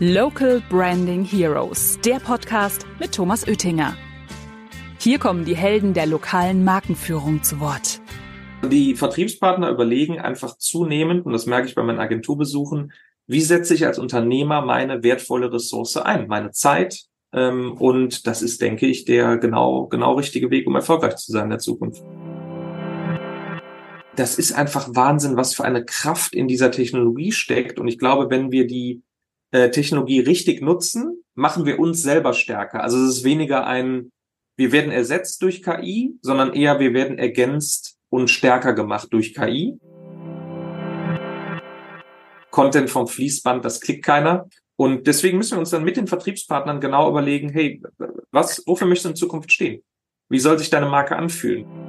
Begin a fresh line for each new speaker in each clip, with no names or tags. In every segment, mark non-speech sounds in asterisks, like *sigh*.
Local Branding Heroes, der Podcast mit Thomas Oettinger. Hier kommen die Helden der lokalen Markenführung zu Wort.
Die Vertriebspartner überlegen einfach zunehmend, und das merke ich bei meinen Agenturbesuchen, wie setze ich als Unternehmer meine wertvolle Ressource ein, meine Zeit. Ähm, und das ist, denke ich, der genau, genau richtige Weg, um erfolgreich zu sein in der Zukunft. Das ist einfach Wahnsinn, was für eine Kraft in dieser Technologie steckt. Und ich glaube, wenn wir die äh, Technologie richtig nutzen, machen wir uns selber stärker. Also es ist weniger ein, wir werden ersetzt durch KI, sondern eher wir werden ergänzt und stärker gemacht durch KI. Content vom Fließband, das klickt keiner. Und deswegen müssen wir uns dann mit den Vertriebspartnern genau überlegen, hey, was, wofür möchtest du in Zukunft stehen? Wie soll sich deine Marke anfühlen?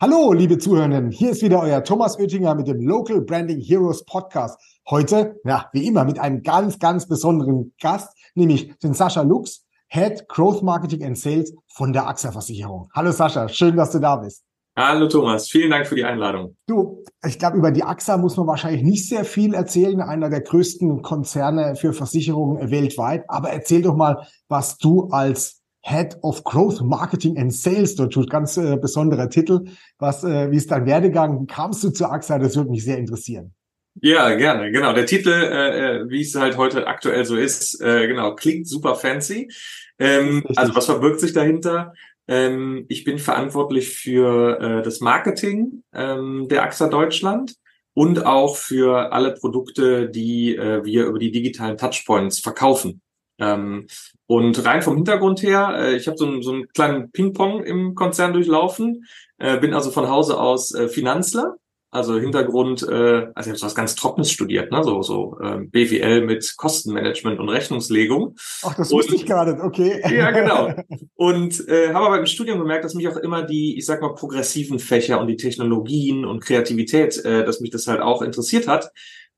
Hallo, liebe Zuhörenden. Hier ist wieder euer Thomas Oettinger mit dem Local Branding Heroes Podcast. Heute, ja, wie immer, mit einem ganz, ganz besonderen Gast, nämlich den Sascha Lux, Head Growth Marketing and Sales von der AXA Versicherung. Hallo Sascha, schön, dass du da bist.
Hallo Thomas, vielen Dank für die Einladung.
Du, ich glaube, über die AXA muss man wahrscheinlich nicht sehr viel erzählen, einer der größten Konzerne für Versicherungen weltweit. Aber erzähl doch mal, was du als Head of Growth Marketing and Sales dort tut. Ganz äh, besonderer Titel. Was, äh, wie ist dein Werdegang? Wie kamst du zur AXA? Das würde mich sehr interessieren.
Ja, gerne, genau. Der Titel, äh, äh, wie es halt heute aktuell so ist, äh, genau, klingt super fancy. Ähm, also was verbirgt sich dahinter? Ähm, ich bin verantwortlich für äh, das Marketing ähm, der AXA Deutschland und auch für alle Produkte, die äh, wir über die digitalen Touchpoints verkaufen. Ähm, und rein vom Hintergrund her, äh, ich habe so, einen, so einen kleinen Ping-Pong im Konzern durchlaufen, äh, bin also von Hause aus äh, Finanzler also Hintergrund, äh, also ich habe so was ganz Trockenes studiert, ne? so, so äh, BWL mit Kostenmanagement und Rechnungslegung.
Ach, das wusste ich gerade, okay.
Ja, genau. *laughs* Und äh, habe aber im Studium gemerkt, dass mich auch immer die, ich sag mal, progressiven Fächer und die Technologien und Kreativität, äh, dass mich das halt auch interessiert hat.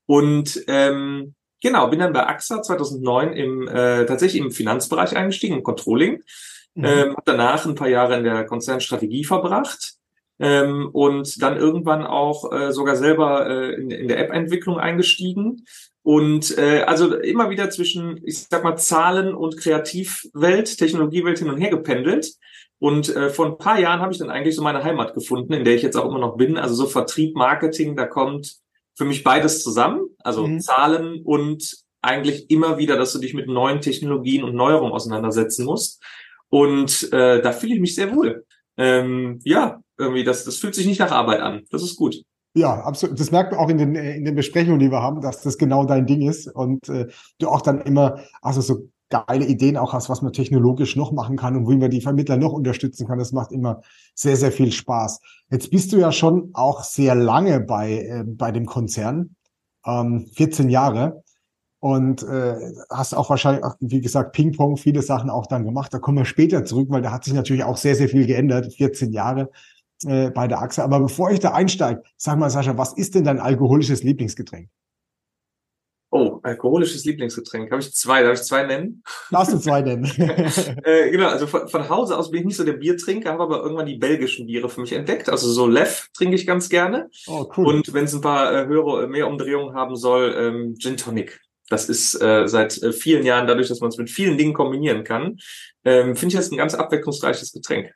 Und ähm, genau, bin dann bei AXA 2009 im äh, tatsächlich im Finanzbereich eingestiegen, im Controlling. Mhm. Ähm, habe danach ein paar Jahre in der Konzernstrategie verbracht ähm, und dann irgendwann auch äh, sogar selber äh, in, in der App-Entwicklung eingestiegen. Und äh, also immer wieder zwischen, ich sag mal, Zahlen und Kreativwelt, Technologiewelt hin und her gependelt. Und äh, vor ein paar Jahren habe ich dann eigentlich so meine Heimat gefunden, in der ich jetzt auch immer noch bin. Also so Vertrieb, Marketing, da kommt für mich beides zusammen. Also mhm. Zahlen und eigentlich immer wieder, dass du dich mit neuen Technologien und Neuerungen auseinandersetzen musst. Und äh, da fühle ich mich sehr wohl. Ähm, ja, irgendwie, das, das fühlt sich nicht nach Arbeit an. Das ist gut.
Ja, absolut. Das merkt man auch in den, äh, in den Besprechungen, die wir haben, dass das genau dein Ding ist und äh, du auch dann immer, also so geile Ideen auch hast, was man technologisch noch machen kann und wie man die Vermittler noch unterstützen kann. Das macht immer sehr, sehr viel Spaß. Jetzt bist du ja schon auch sehr lange bei, äh, bei dem Konzern, ähm, 14 Jahre und äh, hast auch wahrscheinlich, wie gesagt, Ping-Pong, viele Sachen auch dann gemacht. Da kommen wir später zurück, weil da hat sich natürlich auch sehr, sehr viel geändert. 14 Jahre äh, bei der Achse. Aber bevor ich da einsteige, sag mal, Sascha, was ist denn dein alkoholisches Lieblingsgetränk?
Oh, alkoholisches Lieblingsgetränk. Habe ich zwei? Darf ich zwei nennen?
Darfst du zwei nennen? *laughs*
äh, genau, also von, von, Hause aus bin ich nicht so der Biertrinker, habe aber irgendwann die belgischen Biere für mich entdeckt. Also so Lev trinke ich ganz gerne. Oh, cool. Und wenn es ein paar äh, höhere, mehr Umdrehungen haben soll, ähm, Gin Tonic. Das ist äh, seit äh, vielen Jahren, dadurch, dass man es mit vielen Dingen kombinieren kann, ähm, finde ich das ein ganz abwechslungsreiches Getränk.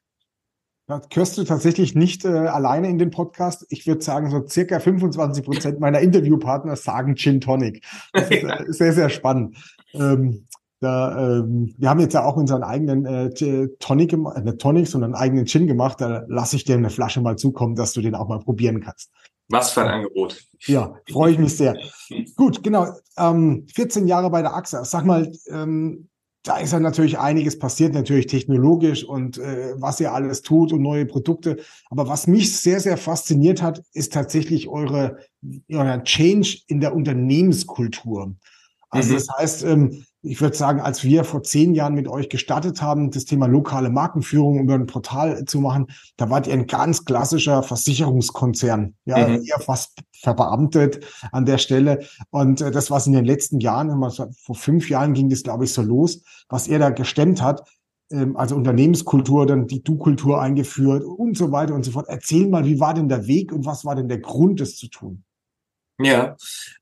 Das hörst du tatsächlich nicht äh, alleine in den Podcast. Ich würde sagen, so circa 25 Prozent meiner Interviewpartner sagen Gin Tonic. Das ist äh, sehr, sehr spannend. Ähm, da, ähm, wir haben jetzt ja auch unseren eigenen äh, Tonic, äh, nicht Tonic, sondern einen eigenen Gin gemacht. Da lasse ich dir eine Flasche mal zukommen, dass du den auch mal probieren kannst.
Was für ein Angebot.
Ja, freue ich mich sehr. Gut, genau. Ähm, 14 Jahre bei der AXA. Sag mal, ähm, da ist ja natürlich einiges passiert, natürlich technologisch und äh, was ihr alles tut und neue Produkte. Aber was mich sehr, sehr fasziniert hat, ist tatsächlich eure, euer Change in der Unternehmenskultur. Also mhm. das heißt, ähm, ich würde sagen, als wir vor zehn Jahren mit euch gestartet haben, das Thema lokale Markenführung über ein Portal zu machen, da wart ihr ein ganz klassischer Versicherungskonzern, ja, mhm. eher fast verbeamtet an der Stelle. Und äh, das, was in den letzten Jahren, vor fünf Jahren ging das, glaube ich, so los, was er da gestemmt hat, ähm, also Unternehmenskultur, dann die Du-Kultur eingeführt und so weiter und so fort. Erzähl mal, wie war denn der Weg und was war denn der Grund, das zu tun?
Ja,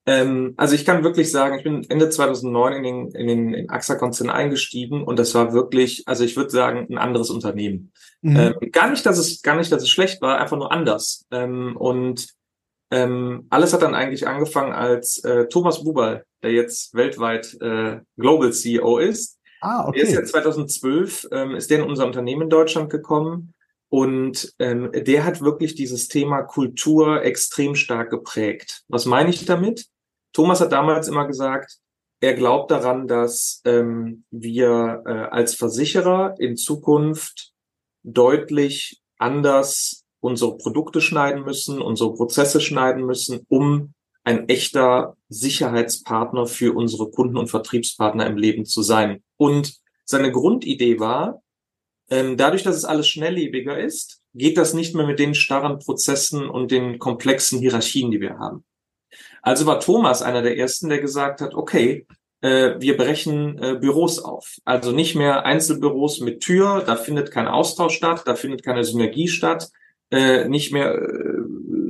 ähm, also ich kann wirklich sagen, ich bin Ende 2009 in den, in den in AXA-Konzern eingestiegen und das war wirklich, also ich würde sagen, ein anderes Unternehmen. Mhm. Ähm, gar nicht, dass es gar nicht, dass es schlecht war, einfach nur anders. Ähm, und ähm, alles hat dann eigentlich angefangen als äh, Thomas Bubal, der jetzt weltweit äh, Global CEO ist. Ah, okay. Der ist ja 2012, ähm, ist der in unser Unternehmen in Deutschland gekommen und ähm, der hat wirklich dieses Thema Kultur extrem stark geprägt. Was meine ich damit? Thomas hat damals immer gesagt, er glaubt daran, dass ähm, wir äh, als Versicherer in Zukunft deutlich anders unsere Produkte schneiden müssen, unsere Prozesse schneiden müssen, um ein echter Sicherheitspartner für unsere Kunden und Vertriebspartner im Leben zu sein. Und seine Grundidee war, ähm, dadurch, dass es alles schnelllebiger ist, geht das nicht mehr mit den starren Prozessen und den komplexen Hierarchien, die wir haben. Also war Thomas einer der ersten, der gesagt hat, okay, äh, wir brechen äh, Büros auf. Also nicht mehr Einzelbüros mit Tür, da findet kein Austausch statt, da findet keine Synergie statt, äh, nicht mehr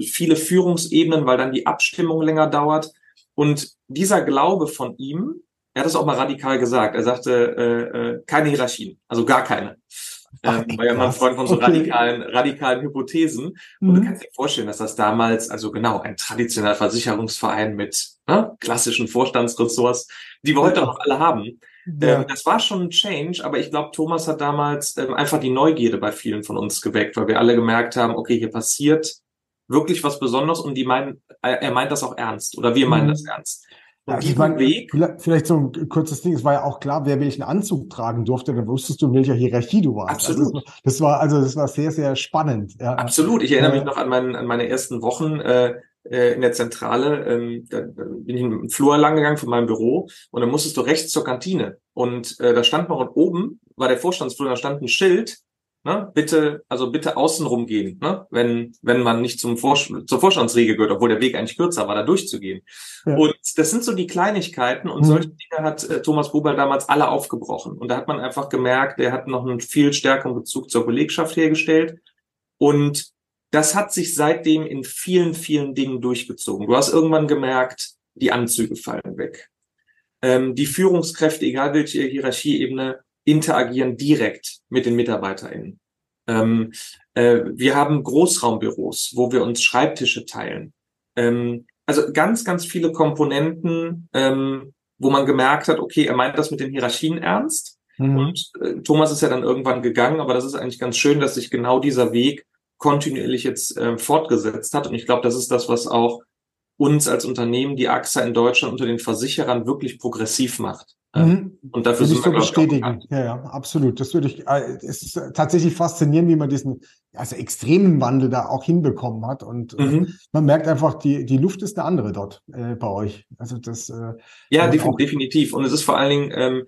viele Führungsebenen, weil dann die Abstimmung länger dauert. Und dieser Glaube von ihm, er hat es auch mal radikal gesagt. Er sagte, äh, äh, keine Hierarchien, also gar keine. Ähm, war ja mal ein Freund von so okay. *laughs* radikalen, radikalen Hypothesen. Und mhm. du kannst dir vorstellen, dass das damals, also genau, ein traditioneller Versicherungsverein mit ne, klassischen Vorstandsressorts, die wir heute ja. auch alle haben. Ja. Ähm, das war schon ein Change, aber ich glaube, Thomas hat damals ähm, einfach die Neugierde bei vielen von uns geweckt, weil wir alle gemerkt haben, okay, hier passiert wirklich was Besonderes und die meinen, er meint das auch ernst oder wir meinen mhm. das ernst.
Ja, also meine, Weg. Vielleicht so ein kurzes Ding. Es war ja auch klar, wer welchen Anzug tragen durfte. Dann wusstest du, in welcher Hierarchie du warst. Also Absolut. Also das, war also das war sehr sehr spannend.
Ja. Absolut. Ich erinnere mich noch an, meinen, an meine ersten Wochen äh, äh in der Zentrale. Ähm, da, da bin ich im Flur lang gegangen von meinem Büro und dann musstest du rechts zur Kantine und äh, da stand noch und oben war der Vorstandsflur. Da stand ein Schild Ne? Bitte, also bitte außenrum gehen, ne? wenn, wenn man nicht zum Vor zur Vorstandsregel gehört, obwohl der Weg eigentlich kürzer war, da durchzugehen. Ja. Und das sind so die Kleinigkeiten und mhm. solche Dinge hat äh, Thomas Buber damals alle aufgebrochen. Und da hat man einfach gemerkt, der hat noch einen viel stärkeren Bezug zur Belegschaft hergestellt. Und das hat sich seitdem in vielen, vielen Dingen durchgezogen. Du hast irgendwann gemerkt, die Anzüge fallen weg. Ähm, die Führungskräfte, egal welche Hierarchieebene, interagieren direkt mit den MitarbeiterInnen. Ähm, äh, wir haben Großraumbüros, wo wir uns Schreibtische teilen. Ähm, also ganz, ganz viele Komponenten, ähm, wo man gemerkt hat, okay, er meint das mit den Hierarchien ernst. Mhm. Und äh, Thomas ist ja dann irgendwann gegangen, aber das ist eigentlich ganz schön, dass sich genau dieser Weg kontinuierlich jetzt äh, fortgesetzt hat. Und ich glaube, das ist das, was auch uns als Unternehmen, die AXA in Deutschland unter den Versicherern wirklich progressiv macht.
Mhm. Und dafür würde ich so bestätigen. Ja, ja, absolut. Das würde ich, äh, es ist tatsächlich faszinierend, wie man diesen also extremen Wandel da auch hinbekommen hat. Und äh, mhm. man merkt einfach, die, die Luft ist eine andere dort äh, bei euch. Also das
äh, Ja, definitiv, definitiv. Und es ist vor allen Dingen, ähm,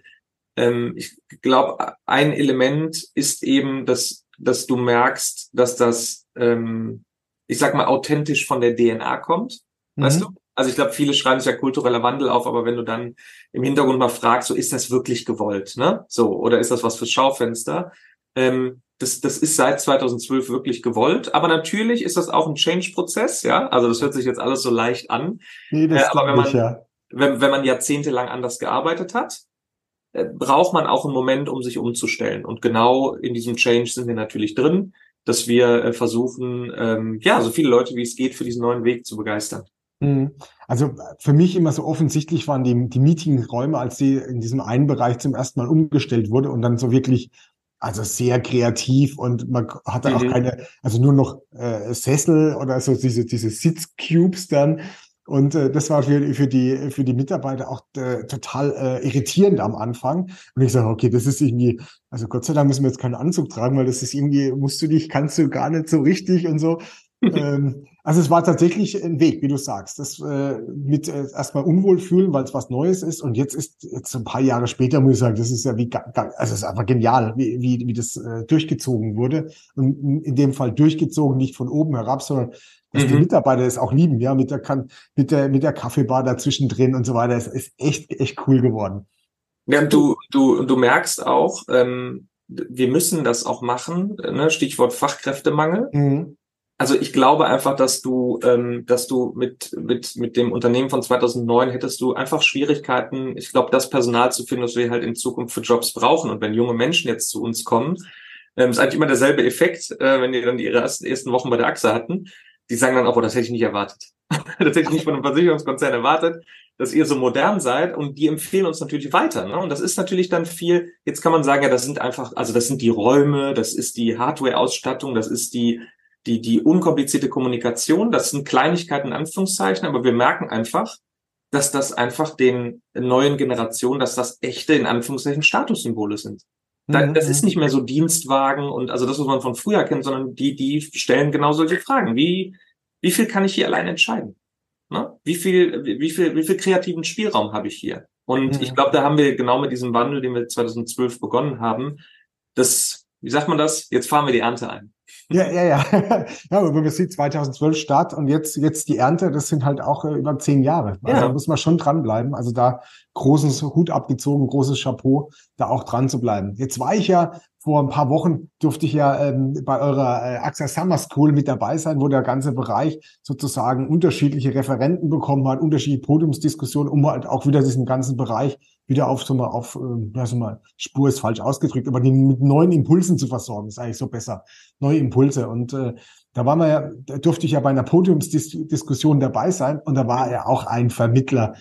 ähm, ich glaube, ein Element ist eben, dass, dass du merkst, dass das, ähm, ich sag mal, authentisch von der DNA kommt. Mhm. Weißt du? Also ich glaube, viele schreiben sich ja kultureller Wandel auf, aber wenn du dann im Hintergrund mal fragst, so ist das wirklich gewollt, ne? So, oder ist das was fürs Schaufenster? Ähm, das, das ist seit 2012 wirklich gewollt, aber natürlich ist das auch ein Change-Prozess, ja. Also das hört sich jetzt alles so leicht an. Nee, das äh, aber wenn man, ich, ja. wenn, wenn man jahrzehntelang anders gearbeitet hat, äh, braucht man auch einen Moment, um sich umzustellen. Und genau in diesem Change sind wir natürlich drin, dass wir äh, versuchen, ähm, ja, so viele Leute wie es geht für diesen neuen Weg zu begeistern.
Mhm. Also für mich immer so offensichtlich waren die, die Meetingräume, als sie in diesem einen Bereich zum ersten Mal umgestellt wurde und dann so wirklich, also sehr kreativ und man hatte mhm. auch keine, also nur noch äh, Sessel oder so diese, diese Sitzcubes dann. Und äh, das war für, für, die, für die Mitarbeiter auch äh, total äh, irritierend am Anfang. Und ich sage, okay, das ist irgendwie, also Gott sei Dank müssen wir jetzt keinen Anzug tragen, weil das ist irgendwie, musst du dich, kannst du gar nicht so richtig und so. *laughs* ähm, also es war tatsächlich ein Weg, wie du sagst, das äh, mit äh, erstmal unwohl fühlen, weil es was Neues ist. Und jetzt ist jetzt ein paar Jahre später muss ich sagen, das ist ja wie also es ist einfach genial, wie wie, wie das äh, durchgezogen wurde. Und in dem Fall durchgezogen, nicht von oben herab, sondern dass mhm. die Mitarbeiter es auch lieben, ja, mit der mit der mit der Kaffeebar dazwischen drin und so weiter. Es ist echt echt cool geworden.
Ja, du du du merkst auch, ähm, wir müssen das auch machen. Ne? Stichwort Fachkräftemangel. Mhm Also ich glaube einfach, dass du, ähm, dass du mit mit mit dem Unternehmen von 2009 hättest du einfach Schwierigkeiten. Ich glaube, das Personal zu finden, das wir halt in Zukunft für Jobs brauchen. Und wenn junge Menschen jetzt zu uns kommen, ähm, ist eigentlich immer derselbe Effekt, äh, wenn die dann ihre ersten, ersten Wochen bei der Achse hatten. Die sagen dann auch, oh, das hätte ich nicht erwartet. *laughs* das hätte ich nicht von einem Versicherungskonzern erwartet, dass ihr so modern seid und die empfehlen uns natürlich weiter. Ne? Und das ist natürlich dann viel, jetzt kann man sagen, ja, das sind einfach, also das sind die Räume, das ist die Hardware-Ausstattung, das ist die, die, die unkomplizierte Kommunikation, das sind Kleinigkeiten in Anführungszeichen, aber wir merken einfach, dass das einfach den neuen Generationen, dass das echte, in Anführungszeichen, Statussymbole sind. Da, mhm, das ist nicht mehr so Dienstwagen und also das, was man von früher kennt, sondern die, die stellen genau solche Fragen. Wie, wie viel kann ich hier allein entscheiden? Ne? Wie viel, wie viel, wie viel kreativen Spielraum habe ich hier? Und mhm. ich glaube, da haben wir genau mit diesem Wandel, den wir 2012 begonnen haben, das, wie sagt man das? Jetzt fahren wir die Ernte ein.
Ja, ja, ja. *laughs* ja, man sieht, 2012 Start und jetzt, jetzt die Ernte, das sind halt auch äh, über zehn Jahre. Also ja. da muss man schon dranbleiben. Also da großes Hut abgezogen, großes Chapeau, da auch dran zu bleiben. Jetzt war ich ja vor ein paar Wochen durfte ich ja ähm, bei eurer äh, AXA Summer School mit dabei sein, wo der ganze Bereich sozusagen unterschiedliche Referenten bekommen hat, unterschiedliche Podiumsdiskussionen, um halt auch wieder diesen ganzen Bereich wieder auf so mal auf, äh, ja, so mal, Spur ist falsch ausgedrückt, aber den mit neuen Impulsen zu versorgen, ist eigentlich so besser. Neue Impulse. Und äh, da war man ja, da durfte ich ja bei einer Podiumsdiskussion dabei sein und da war er auch ein Vermittler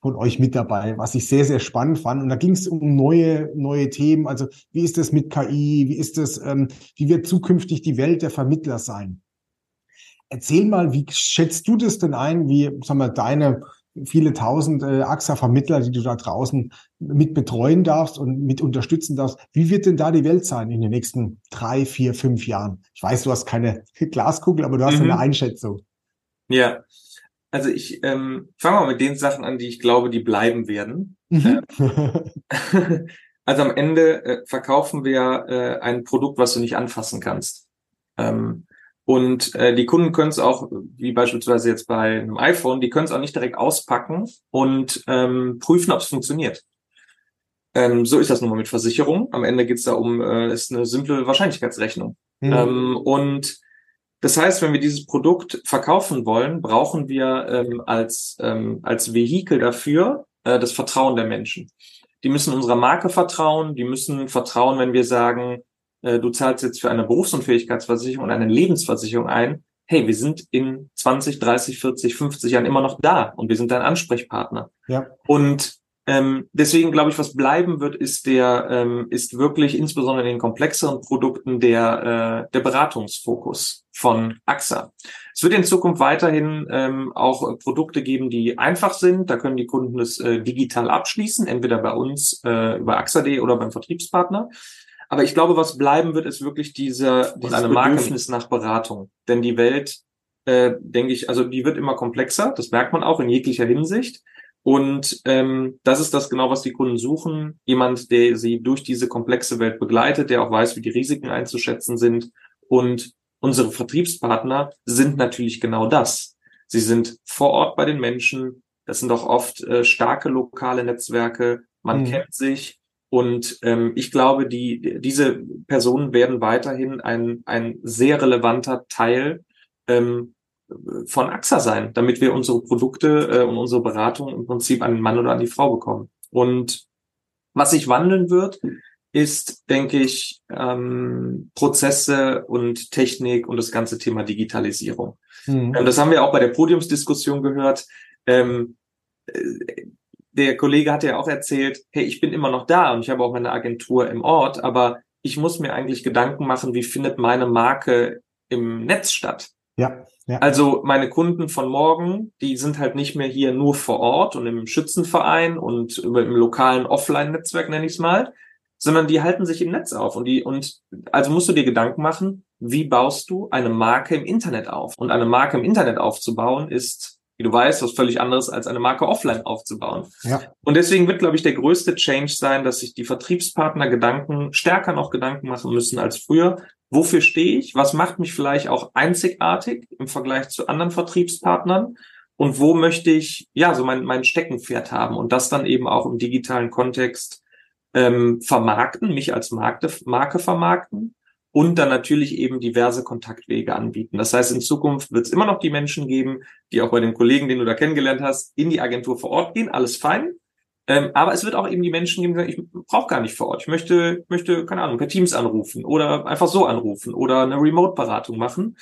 von euch mit dabei, was ich sehr, sehr spannend fand. Und da ging es um neue, neue Themen. Also wie ist das mit KI? Wie ist das, ähm, wie wird zukünftig die Welt der Vermittler sein? Erzähl mal, wie schätzt du das denn ein? Wie, sag mal, deine viele tausend äh, AXA-Vermittler, die du da draußen mit betreuen darfst und mit unterstützen darfst. Wie wird denn da die Welt sein in den nächsten drei, vier, fünf Jahren? Ich weiß, du hast keine *laughs* Glaskugel, aber du hast mhm. eine Einschätzung.
Ja, also ich ähm, fange mal mit den Sachen an, die ich glaube, die bleiben werden. Mhm. Ähm, *laughs* *laughs* also am Ende äh, verkaufen wir äh, ein Produkt, was du nicht anfassen kannst. Ähm, und äh, die Kunden können es auch, wie beispielsweise jetzt bei einem iPhone, die können es auch nicht direkt auspacken und ähm, prüfen, ob es funktioniert. Ähm, so ist das nun mal mit Versicherung. Am Ende geht es da um, äh, ist eine simple Wahrscheinlichkeitsrechnung. Mhm. Ähm, und das heißt, wenn wir dieses Produkt verkaufen wollen, brauchen wir ähm, als, ähm, als Vehikel dafür äh, das Vertrauen der Menschen. Die müssen unserer Marke vertrauen, die müssen vertrauen, wenn wir sagen, äh, du zahlst jetzt für eine Berufsunfähigkeitsversicherung und eine Lebensversicherung ein. Hey, wir sind in 20, 30, 40, 50 Jahren immer noch da und wir sind dein Ansprechpartner. Ja. Und ähm, deswegen glaube ich, was bleiben wird, ist der, ähm, ist wirklich insbesondere in den komplexeren Produkten der, äh, der Beratungsfokus von AXA. Es wird in Zukunft weiterhin ähm, auch Produkte geben, die einfach sind. Da können die Kunden es äh, digital abschließen, entweder bei uns äh, über AXA.de oder beim Vertriebspartner. Aber ich glaube, was bleiben wird, ist wirklich diese, diese eine Bedürfnis nach Beratung. Denn die Welt, äh, denke ich, also die wird immer komplexer. Das merkt man auch in jeglicher Hinsicht. Und ähm, das ist das genau, was die Kunden suchen. Jemand, der sie durch diese komplexe Welt begleitet, der auch weiß, wie die Risiken einzuschätzen sind. Und unsere Vertriebspartner sind natürlich genau das. Sie sind vor Ort bei den Menschen. Das sind auch oft äh, starke lokale Netzwerke. Man mhm. kennt sich. Und ähm, ich glaube, die, diese Personen werden weiterhin ein, ein sehr relevanter Teil ähm, von AXA sein, damit wir unsere Produkte äh, und unsere Beratung im Prinzip an den Mann oder an die Frau bekommen. Und was sich wandeln wird, ist, denke ich, ähm, Prozesse und Technik und das ganze Thema Digitalisierung. Mhm. Ähm, das haben wir auch bei der Podiumsdiskussion gehört. Ähm, äh, der Kollege hat ja auch erzählt, hey, ich bin immer noch da und ich habe auch meine Agentur im Ort, aber ich muss mir eigentlich Gedanken machen, wie findet meine Marke im Netz statt? Ja. Ja. Also meine Kunden von morgen, die sind halt nicht mehr hier nur vor Ort und im Schützenverein und im lokalen Offline-Netzwerk nenne ich es mal, sondern die halten sich im Netz auf und die und also musst du dir Gedanken machen, wie baust du eine Marke im Internet auf? Und eine Marke im Internet aufzubauen ist wie du weißt, was völlig anderes als eine Marke offline aufzubauen. Ja. Und deswegen wird, glaube ich, der größte Change sein, dass sich die Vertriebspartner Gedanken, stärker noch Gedanken machen müssen als früher. Wofür stehe ich? Was macht mich vielleicht auch einzigartig im Vergleich zu anderen Vertriebspartnern? Und wo möchte ich, ja, so mein, mein Steckenpferd haben und das dann eben auch im digitalen Kontext ähm, vermarkten, mich als Markte, Marke vermarkten und dann natürlich eben diverse Kontaktwege anbieten. Das heißt, in Zukunft wird es immer noch die Menschen geben, die auch bei den Kollegen, den du da kennengelernt hast, in die Agentur vor Ort gehen, alles fein. Ähm, aber es wird auch eben die Menschen geben, die sagen, ich brauche gar nicht vor Ort. Ich möchte, möchte, keine Ahnung, per Teams anrufen oder einfach so anrufen oder eine Remote-Beratung machen.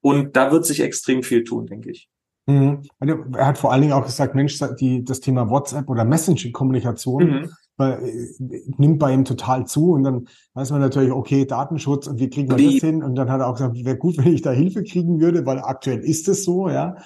Und da wird sich extrem viel tun, denke ich.
Mhm. Er hat vor allen Dingen auch gesagt, Mensch, die, das Thema WhatsApp oder Messaging-Kommunikation mhm. Äh, nimmt bei ihm total zu und dann weiß man natürlich, okay, Datenschutz und wie kriegen wir die, das hin? Und dann hat er auch gesagt, wäre gut, *laughs* wenn ich da Hilfe kriegen würde, weil aktuell ist es so, ja.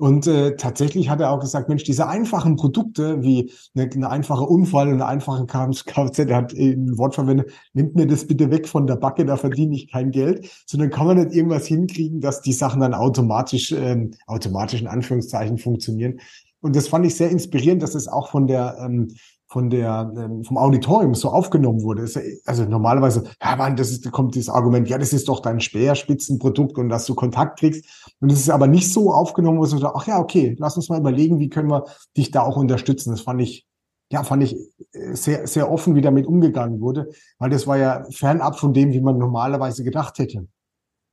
Und äh, tatsächlich hat er auch gesagt, Mensch, diese einfachen Produkte wie eine, eine einfache Unfall und eine einfache Kfz, er hat ein Wort verwendet, nimmt mir das bitte weg von der Backe, da verdiene ich kein Geld, sondern kann man nicht irgendwas hinkriegen, dass die Sachen dann automatisch, ähm, automatisch in Anführungszeichen funktionieren. Und das fand ich sehr inspirierend, dass es auch von der ähm, von der ähm, vom Auditorium so aufgenommen wurde. Also normalerweise, ja man, das ist, kommt dieses Argument, ja, das ist doch dein Speerspitzenprodukt und dass du Kontakt kriegst. Und es ist aber nicht so aufgenommen, wo so, ach ja, okay, lass uns mal überlegen, wie können wir dich da auch unterstützen. Das fand ich, ja, fand ich äh, sehr, sehr offen, wie damit umgegangen wurde, weil das war ja fernab von dem, wie man normalerweise gedacht hätte,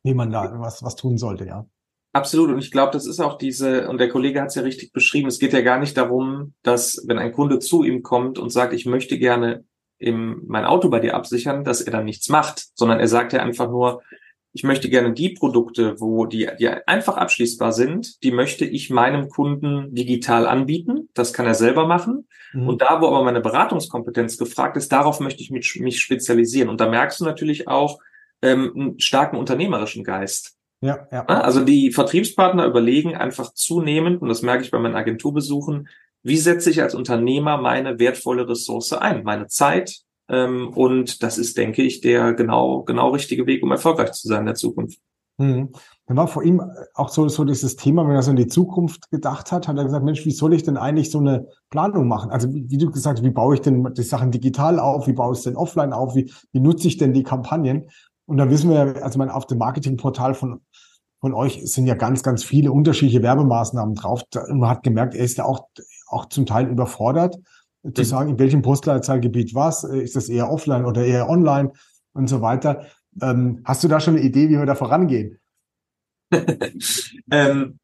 wie man da was, was tun sollte, ja.
Absolut. Und ich glaube, das ist auch diese, und der Kollege hat es ja richtig beschrieben, es geht ja gar nicht darum, dass, wenn ein Kunde zu ihm kommt und sagt, ich möchte gerne im, mein Auto bei dir absichern, dass er dann nichts macht, sondern er sagt ja einfach nur, ich möchte gerne die Produkte, wo die, die einfach abschließbar sind, die möchte ich meinem Kunden digital anbieten. Das kann er selber machen. Mhm. Und da, wo aber meine Beratungskompetenz gefragt ist, darauf möchte ich mich, mich spezialisieren. Und da merkst du natürlich auch ähm, einen starken unternehmerischen Geist. Ja, ja. Also die Vertriebspartner überlegen einfach zunehmend, und das merke ich bei meinen Agenturbesuchen, wie setze ich als Unternehmer meine wertvolle Ressource ein, meine Zeit. Ähm, und das ist, denke ich, der genau, genau richtige Weg, um erfolgreich zu sein in der Zukunft.
Mhm. Dann war vor ihm auch so, so dieses Thema, wenn er so in die Zukunft gedacht hat, hat er gesagt, Mensch, wie soll ich denn eigentlich so eine Planung machen? Also wie, wie du gesagt hast, wie baue ich denn die Sachen digital auf? Wie baue ich es denn offline auf? Wie, wie nutze ich denn die Kampagnen? Und da wissen wir, also mein, auf dem Marketingportal von, von euch sind ja ganz, ganz viele unterschiedliche Werbemaßnahmen drauf. Und man hat gemerkt, er ist ja auch, auch zum Teil überfordert, zu mhm. sagen, in welchem Postleitzahlgebiet was, ist das eher offline oder eher online und so weiter. Ähm, hast du da schon eine Idee, wie wir da vorangehen? *laughs*
ähm,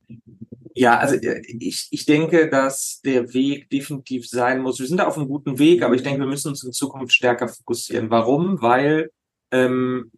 ja, also äh, ich, ich denke, dass der Weg definitiv sein muss. Wir sind da auf einem guten Weg, aber ich denke, wir müssen uns in Zukunft stärker fokussieren. Warum? Weil ähm,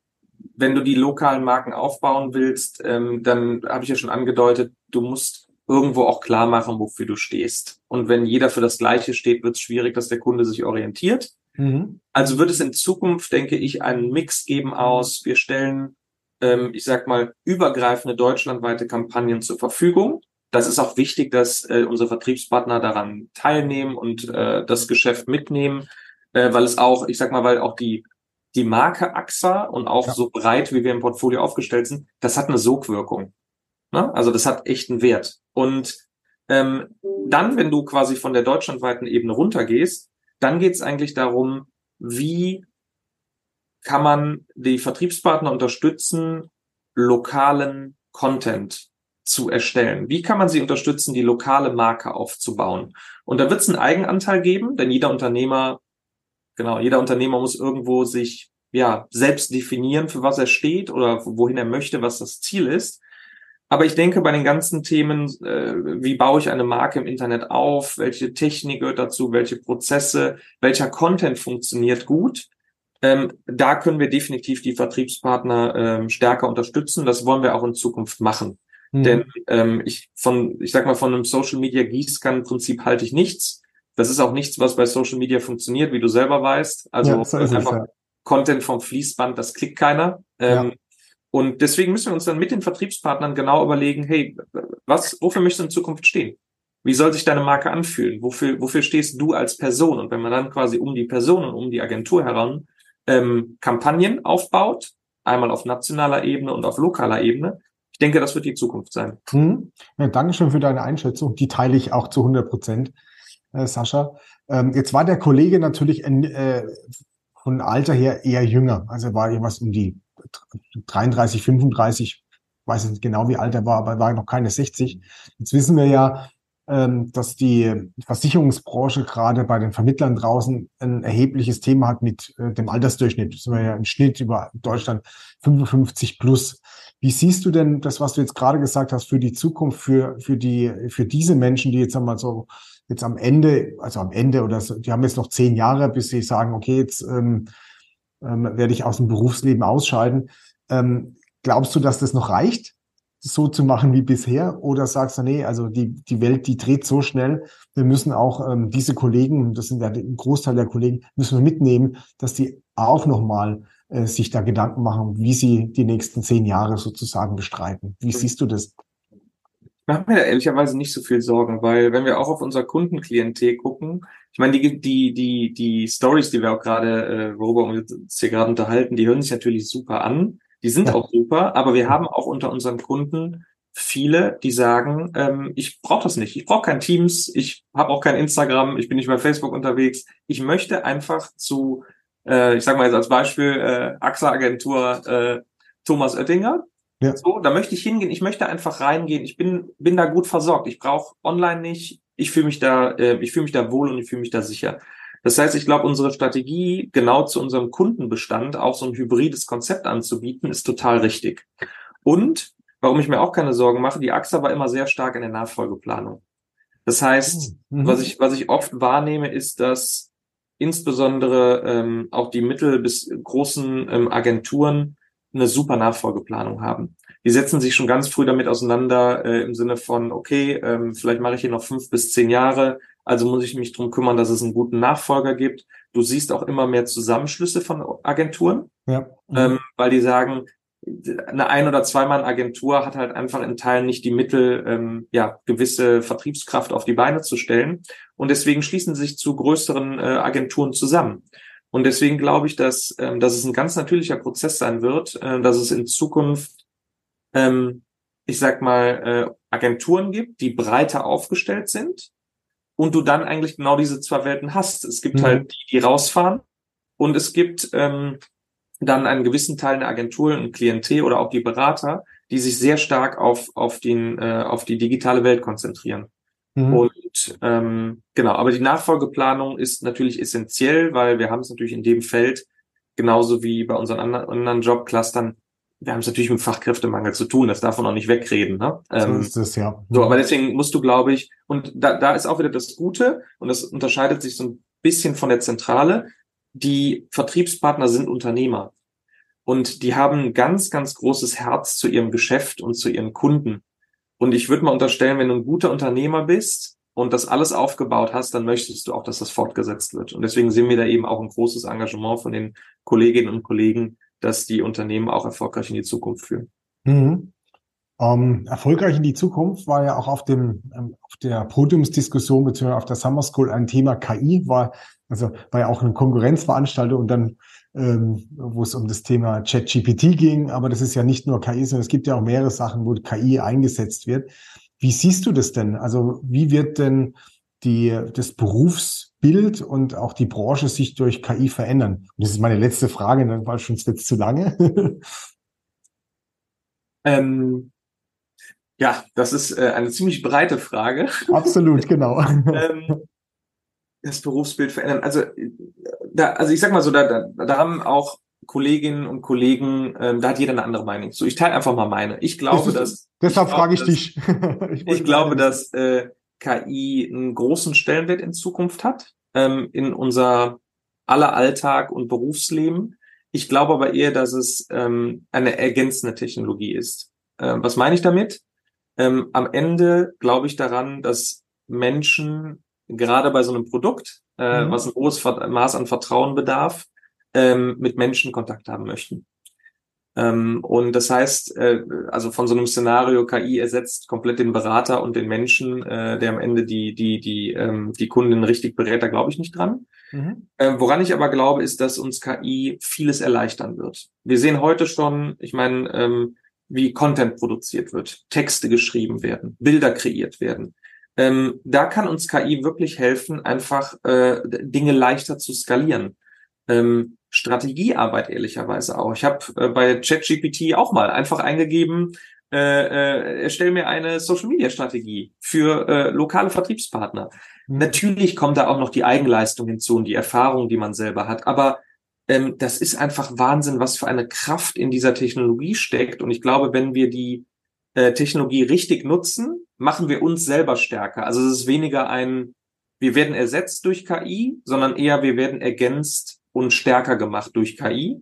wenn du die lokalen Marken aufbauen willst, ähm, dann habe ich ja schon angedeutet, du musst irgendwo auch klar machen, wofür du stehst. Und wenn jeder für das Gleiche steht, wird es schwierig, dass der Kunde sich orientiert. Mhm. Also wird es in Zukunft, denke ich, einen Mix geben aus, wir stellen, ähm, ich sag mal, übergreifende deutschlandweite Kampagnen zur Verfügung. Das ist auch wichtig, dass äh, unsere Vertriebspartner daran teilnehmen und äh, das Geschäft mitnehmen, äh, weil es auch, ich sag mal, weil auch die die Marke AXA und auch ja. so breit, wie wir im Portfolio aufgestellt sind, das hat eine Sogwirkung. Ne? Also das hat echt einen Wert. Und ähm, dann, wenn du quasi von der deutschlandweiten Ebene runtergehst, dann geht es eigentlich darum, wie kann man die Vertriebspartner unterstützen, lokalen Content zu erstellen? Wie kann man sie unterstützen, die lokale Marke aufzubauen? Und da wird es einen Eigenanteil geben, denn jeder Unternehmer Genau, jeder Unternehmer muss irgendwo sich ja selbst definieren, für was er steht oder wohin er möchte, was das Ziel ist. Aber ich denke, bei den ganzen Themen, äh, wie baue ich eine Marke im Internet auf, welche Technik gehört dazu, welche Prozesse, welcher Content funktioniert gut, ähm, da können wir definitiv die Vertriebspartner ähm, stärker unterstützen. Das wollen wir auch in Zukunft machen. Mhm. Denn ähm, ich von, ich sag mal, von einem Social Media Gießkannenprinzip halte ich nichts. Das ist auch nichts, was bei Social Media funktioniert, wie du selber weißt. Also ja, so einfach es, ja. Content vom Fließband, das klickt keiner. Ähm, ja. Und deswegen müssen wir uns dann mit den Vertriebspartnern genau überlegen, hey, was, wofür möchtest du in Zukunft stehen? Wie soll sich deine Marke anfühlen? Wofür, wofür stehst du als Person? Und wenn man dann quasi um die Person und um die Agentur heran ähm, Kampagnen aufbaut, einmal auf nationaler Ebene und auf lokaler Ebene, ich denke, das wird die Zukunft sein.
Hm. Ja, Dankeschön für deine Einschätzung. Die teile ich auch zu 100 Prozent äh, Sascha. Ähm, jetzt war der Kollege natürlich äh, von Alter her eher jünger. Also er war irgendwas um die 33, 35, weiß nicht genau, wie alt er war, aber er war noch keine 60. Jetzt wissen wir ja, ähm, dass die Versicherungsbranche gerade bei den Vermittlern draußen ein erhebliches Thema hat mit äh, dem Altersdurchschnitt. Das sind wir ja im Schnitt über Deutschland 55 plus. Wie siehst du denn das, was du jetzt gerade gesagt hast, für die Zukunft, für, für die, für diese Menschen, die jetzt einmal so jetzt am Ende, also am Ende oder so, die haben jetzt noch zehn Jahre, bis sie sagen, okay, jetzt ähm, ähm, werde ich aus dem Berufsleben ausscheiden. Ähm, glaubst du, dass das noch reicht? so zu machen wie bisher? Oder sagst du, nee, also die, die Welt, die dreht so schnell, wir müssen auch ähm, diese Kollegen, das sind ja ein Großteil der Kollegen, müssen wir mitnehmen, dass die auch nochmal äh, sich da Gedanken machen, wie sie die nächsten zehn Jahre sozusagen bestreiten. Wie mhm. siehst du das?
Mache mir da ehrlicherweise nicht so viel Sorgen, weil wenn wir auch auf unser Kundenklientel gucken, ich meine, die, die, die, die Stories, die wir auch gerade, äh, worüber wir uns hier gerade unterhalten, die hören sich natürlich super an. Die sind ja. auch super, aber wir haben auch unter unseren Kunden viele, die sagen, ähm, ich brauche das nicht. Ich brauche kein Teams, ich habe auch kein Instagram, ich bin nicht bei Facebook unterwegs. Ich möchte einfach zu, äh, ich sage mal jetzt als Beispiel, äh, AXA-Agentur äh, Thomas Oettinger. Ja. So, da möchte ich hingehen. Ich möchte einfach reingehen. Ich bin bin da gut versorgt. Ich brauche online nicht. Ich fühle mich da, äh, ich fühle mich da wohl und ich fühle mich da sicher. Das heißt, ich glaube, unsere Strategie, genau zu unserem Kundenbestand auch so ein hybrides Konzept anzubieten, ist total richtig. Und warum ich mir auch keine Sorgen mache, die AXA war immer sehr stark in der Nachfolgeplanung. Das heißt, mhm. was ich, was ich oft wahrnehme, ist, dass insbesondere ähm, auch die mittel- bis großen ähm, Agenturen eine super Nachfolgeplanung haben. Die setzen sich schon ganz früh damit auseinander äh, im Sinne von, okay, ähm, vielleicht mache ich hier noch fünf bis zehn Jahre, also muss ich mich drum kümmern, dass es einen guten Nachfolger gibt. Du siehst auch immer mehr Zusammenschlüsse von Agenturen, ja. Mhm. ähm, weil die sagen, eine ein- oder zweimann-Agentur hat halt einfach in Teilen nicht die Mittel, ähm, ja, gewisse Vertriebskraft auf die Beine zu stellen. Und deswegen schließen sie sich zu größeren äh, Agenturen zusammen. Und deswegen glaube ich, dass, ähm, dass es ein ganz natürlicher Prozess sein wird, äh, dass es in Zukunft, ähm, ich sag mal, äh, Agenturen gibt, die breiter aufgestellt sind, und du dann eigentlich genau diese zwei Welten hast. Es gibt mhm. halt die, die rausfahren und es gibt ähm, dann einen gewissen Teil der Agentur, ein Klientel oder auch die Berater, die sich sehr stark auf, auf, den, äh, auf die digitale Welt konzentrieren. Mhm. Und ähm, genau, aber die Nachfolgeplanung ist natürlich essentiell, weil wir haben es natürlich in dem Feld, genauso wie bei unseren anderen, anderen Jobclustern, wir haben es natürlich mit Fachkräftemangel zu tun, das darf man auch nicht wegreden. Ne? Ähm, so ist es, ja. So, aber deswegen musst du, glaube ich, und da, da ist auch wieder das Gute, und das unterscheidet sich so ein bisschen von der Zentrale, die Vertriebspartner sind Unternehmer. Und die haben ein ganz, ganz großes Herz zu ihrem Geschäft und zu ihren Kunden. Und ich würde mal unterstellen, wenn du ein guter Unternehmer bist und das alles aufgebaut hast, dann möchtest du auch, dass das fortgesetzt wird. Und deswegen sehen wir da eben auch ein großes Engagement von den Kolleginnen und Kollegen, dass die Unternehmen auch erfolgreich in die Zukunft führen.
Mhm. Ähm, erfolgreich in die Zukunft war ja auch auf dem ähm, auf der Podiumsdiskussion beziehungsweise auf der Summer School ein Thema KI war also war ja auch eine Konkurrenzveranstaltung und dann ähm, wo es um das Thema ChatGPT ging, aber das ist ja nicht nur KI, sondern es gibt ja auch mehrere Sachen, wo KI eingesetzt wird. Wie siehst du das denn? Also wie wird denn die das Berufs Bild und auch die Branche sich durch KI verändern? Und das ist meine letzte Frage, dann war schon jetzt zu lange. *laughs*
ähm, ja, das ist äh, eine ziemlich breite Frage.
Absolut, genau. *laughs* ähm,
das Berufsbild verändern. Also, da, also ich sag mal so, da, da, da haben auch Kolleginnen und Kollegen, ähm, da hat jeder eine andere Meinung. So, ich teile einfach mal meine. Ich glaube, ist, dass.
Deshalb frage ich dich. *laughs*
ich, ich glaube, dass äh, KI einen großen Stellenwert in Zukunft hat ähm, in unser aller Alltag und Berufsleben. Ich glaube aber eher, dass es ähm, eine ergänzende Technologie ist. Ähm, was meine ich damit? Ähm, am Ende glaube ich daran, dass Menschen gerade bei so einem Produkt, äh, mhm. was ein hohes Maß an Vertrauen bedarf, ähm, mit Menschen Kontakt haben möchten. Ähm, und das heißt, äh, also von so einem Szenario KI ersetzt komplett den Berater und den Menschen, äh, der am Ende die die die ähm, die Kunden richtig berät, da glaube ich nicht dran. Mhm. Äh, woran ich aber glaube, ist, dass uns KI vieles erleichtern wird. Wir sehen heute schon, ich meine, ähm, wie Content produziert wird, Texte geschrieben werden, Bilder kreiert werden. Ähm, da kann uns KI wirklich helfen, einfach äh, Dinge leichter zu skalieren. Ähm, Strategiearbeit ehrlicherweise auch. Ich habe äh, bei ChatGPT auch mal einfach eingegeben, äh, äh, erstell mir eine Social-Media-Strategie für äh, lokale Vertriebspartner. Mhm. Natürlich kommt da auch noch die Eigenleistung hinzu und die Erfahrung, die man selber hat. Aber ähm, das ist einfach Wahnsinn, was für eine Kraft in dieser Technologie steckt. Und ich glaube, wenn wir die äh, Technologie richtig nutzen, machen wir uns selber stärker. Also es ist weniger ein, wir werden ersetzt durch KI, sondern eher wir werden ergänzt und stärker gemacht durch KI.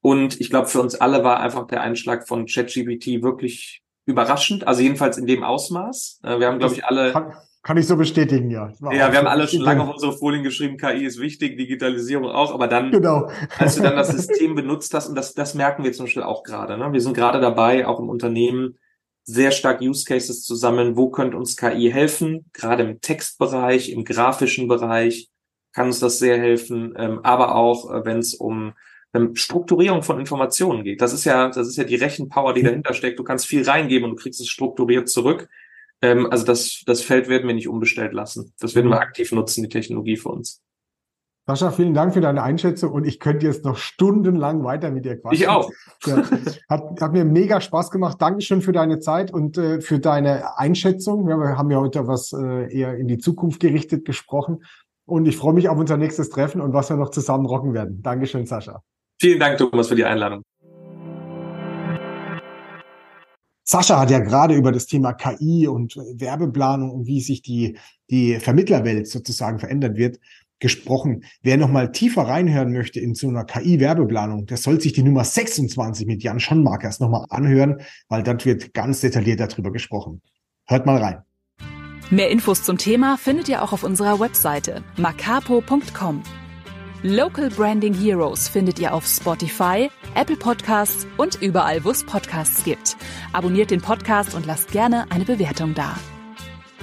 Und ich glaube, für uns alle war einfach der Einschlag von ChatGPT wirklich überraschend, also jedenfalls in dem Ausmaß. Äh, wir haben, glaube ich, alle.
Kann, kann, ich so bestätigen, ja.
Ja, wir haben alle schon lange auf unsere Folien geschrieben, KI ist wichtig, Digitalisierung auch, aber dann, genau. als du dann das *laughs* System benutzt hast, und das, das merken wir zum Beispiel auch gerade. Ne? Wir sind gerade dabei, auch im Unternehmen, sehr stark Use Cases zu sammeln. Wo könnte uns KI helfen? Gerade im Textbereich, im grafischen Bereich kann uns das sehr helfen, ähm, aber auch, äh, wenn es um ähm, Strukturierung von Informationen geht. Das ist ja, das ist ja die Rechenpower, die dahinter steckt. Du kannst viel reingeben und du kriegst es strukturiert zurück. Ähm, also das, das Feld werden wir nicht unbestellt lassen. Das werden wir aktiv nutzen, die Technologie für uns.
Sascha, vielen Dank für deine Einschätzung und ich könnte jetzt noch stundenlang weiter mit dir quatschen.
Ich auch.
Ja, hat, hat mir mega Spaß gemacht. Dankeschön für deine Zeit und äh, für deine Einschätzung. Ja, wir haben ja heute was äh, eher in die Zukunft gerichtet gesprochen und ich freue mich auf unser nächstes Treffen und was wir noch zusammen rocken werden. Dankeschön, Sascha.
Vielen Dank, Thomas, für die Einladung.
Sascha hat ja gerade über das Thema KI und Werbeplanung und wie sich die, die Vermittlerwelt sozusagen verändert wird, gesprochen. Wer nochmal tiefer reinhören möchte in so einer KI-Werbeplanung, der soll sich die Nummer 26 mit Jan Schonmarkers nochmal anhören, weil dort wird ganz detailliert darüber gesprochen. Hört mal rein.
Mehr Infos zum Thema findet ihr auch auf unserer Webseite macapo.com. Local Branding Heroes findet ihr auf Spotify, Apple Podcasts und überall, wo es Podcasts gibt. Abonniert den Podcast und lasst gerne eine Bewertung da.